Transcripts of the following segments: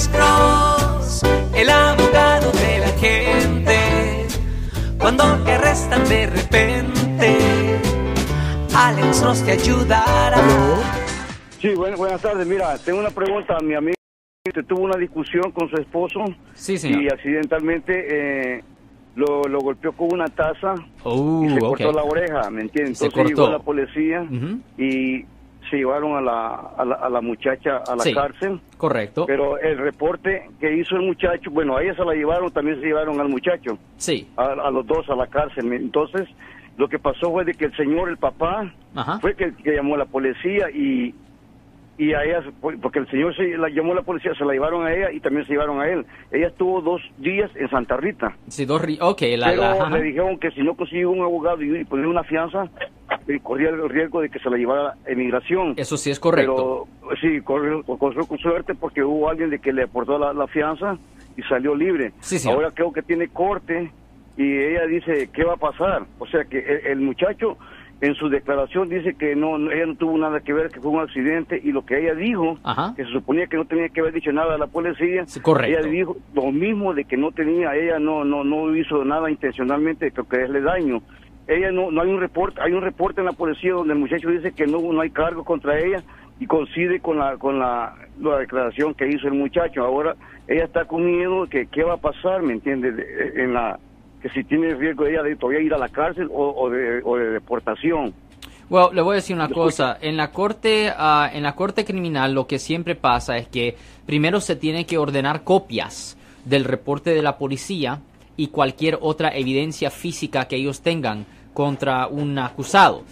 Alex Cross, el abogado de la gente. Cuando te arrestan de repente, Alex Cross te ayudará. Sí, bueno, buenas tardes. Mira, tengo una pregunta. Mi amigo tuvo una discusión con su esposo Sí, señor. y accidentalmente eh, lo, lo golpeó con una taza Oh, y se ok. cortó la oreja, ¿me entiendes? Se Entonces cortó. llegó la policía Ujú. y se llevaron a la, a la, a la muchacha a la Sí. cárcel. Correcto. Pero el reporte que hizo el muchacho, bueno, a ella se la llevaron, también se llevaron al muchacho, Sí. a, a los dos a la cárcel. Entonces, lo que pasó fue de que el señor, el papá, Ajá. fue que, que llamó a la policía y, y a ella, porque el señor se la llamó a la policía, se la llevaron a ella y también se llevaron a él. Ella estuvo dos días en Santa Rita, Sí, dos ri- ok, la, pero la- le dijeron que si no consiguió un abogado y, y ponía una fianza, corría el riesgo de que se la llevara emigración. Eso sí es correcto. Pero sí, corrió, corrió con suerte porque hubo alguien de que le aportó la, la fianza y salió libre. Sí. Ahora creo que tiene corte y ella dice, ¿qué va a pasar? O sea que el, el muchacho en su declaración dice que no, no- ella no tuvo nada que ver, que fue un accidente y lo que ella dijo, Ajá. que se suponía que no tenía que haber dicho nada a la policía, Sí, ella dijo lo mismo de que no tenía, ella no no no hizo nada intencionalmente que hacerle daño. Ella no no hay un reporte, hay un reporte en la policía donde el muchacho dice que no no hay cargo contra ella y coincide con la con la, la declaración que hizo el muchacho. Ahora ella está con miedo de que qué va a pasar, ¿me entiendes? De- En la que si tiene riesgo ella de todavía ir a la cárcel o, o de, o de deportación. Bueno, le voy a decir una cosa. En la corte, ah, en la corte criminal, lo que siempre pasa es que primero se tiene que ordenar copias del reporte de la policía y cualquier otra evidencia física que ellos tengan contra un acusado.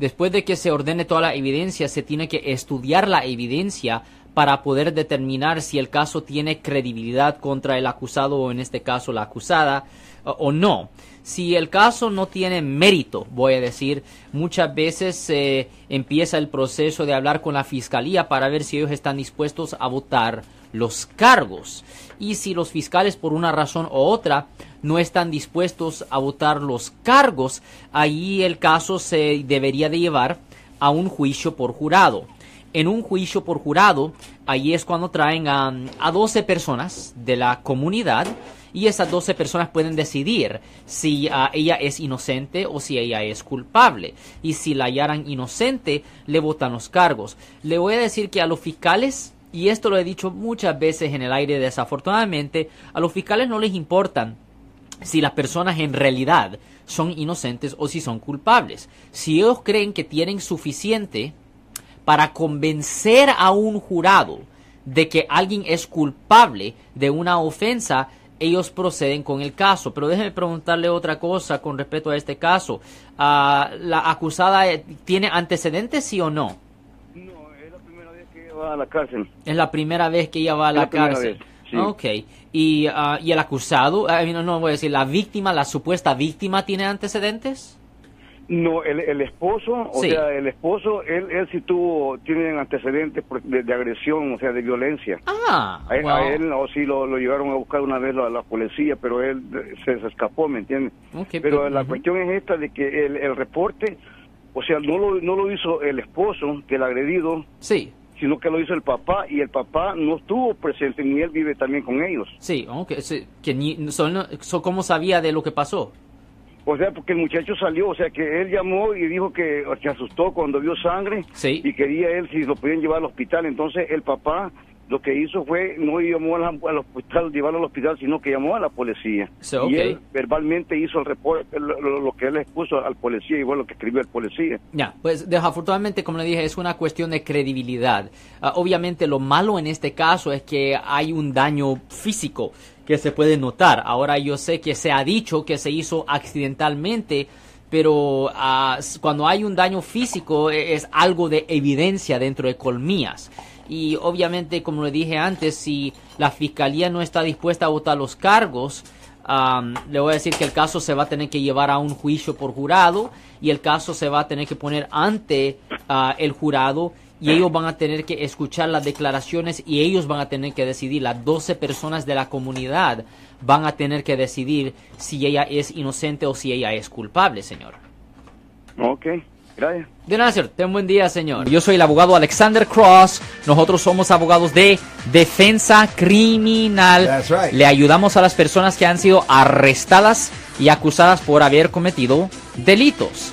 Después de que se ordene toda la evidencia, se tiene que estudiar la evidencia para poder determinar si el caso tiene credibilidad contra el acusado o en este caso la acusada o- no. Si el caso no tiene mérito, voy a decir, muchas veces eh, empieza el proceso de hablar con la fiscalía para ver si ellos están dispuestos a votar los cargos. Y si los fiscales por una razón u otra no están dispuestos a votar los cargos, ahí el caso se debería de llevar a un juicio por jurado. En un juicio por jurado, ahí es cuando traen a, a 12 personas de la comunidad y esas 12 personas pueden decidir si ah, ella es inocente o si ella es culpable. Y si la hallaran inocente, le votan los cargos. Le voy a decir que a los fiscales, y esto lo he dicho muchas veces en el aire desafortunadamente, a los fiscales no les importan si las personas en realidad son inocentes o si son culpables. Si ellos creen que tienen suficiente para convencer a un jurado de que alguien es culpable de una ofensa, ellos proceden con el caso. Pero déjeme preguntarle otra cosa con respecto a este caso. Ah, ¿La acusada eh, tiene antecedentes, sí o no? No, es la primera vez que ella va a la cárcel. Es la primera vez que ella va a la, la cárcel. sí. Ok. ¿Y, ah, ¿Y el acusado? Ah, no, no voy a decir, ¿la víctima, la supuesta víctima tiene antecedentes? No, el, el esposo, o sea, el esposo, él, él sí tuvo, tiene antecedentes de, de agresión, o sea, de violencia. Ah, A, a él no, sí lo, lo llevaron a buscar una vez la, la policía, pero él eh, se, se escapó, ¿me entiendes? ok, Pero pues, la ujú. cuestión es esta de que el, el reporte, o sea, no lo, no lo hizo el esposo, que el agredido, Sí, sino que lo hizo el papá, y el papá no estuvo presente, ni él vive también con ellos. sí, ok. sí, que ni, son, son- ¿Cómo sabía de lo que pasó? O sea, porque el muchacho salió, o sea, que él llamó y dijo que se asustó cuando vio sangre Sí. y quería él si lo podían llevar al hospital. Entonces el papá lo que hizo fue no llamó al, al hospital, llevarlo al hospital, sino que llamó a la policía. Y él verbalmente hizo el reporte, lo, lo- lo que él expuso al policía, igual lo que escribió el policía. Ya, pues desafortunadamente, como le dije, es una cuestión de credibilidad. Ah, obviamente lo malo en este caso es que hay un daño físico que se puede notar. Ahora yo sé que se ha dicho que se hizo accidentalmente, pero s- cuando hay un daño físico e- es algo de evidencia dentro de colmillas. Y obviamente, como le dije antes, si la fiscalía no está dispuesta a votar los cargos, Am, le voy a decir que el caso se va a tener que llevar a un juicio por jurado y el caso se va a tener que poner ante ah, el jurado y ellos van a tener que escuchar las declaraciones y ellos van a tener que decidir, las 12 personas de la comunidad van a tener que decidir si ella es inocente o si ella es culpable, señor. Ok. Gracias. De nada, señor. Ten buen día, señor. Yo soy el abogado Alexander Cross. Nosotros somos abogados de defensa criminal. That's right. Le ayudamos a las personas que han sido arrestadas y acusadas por haber cometido delitos.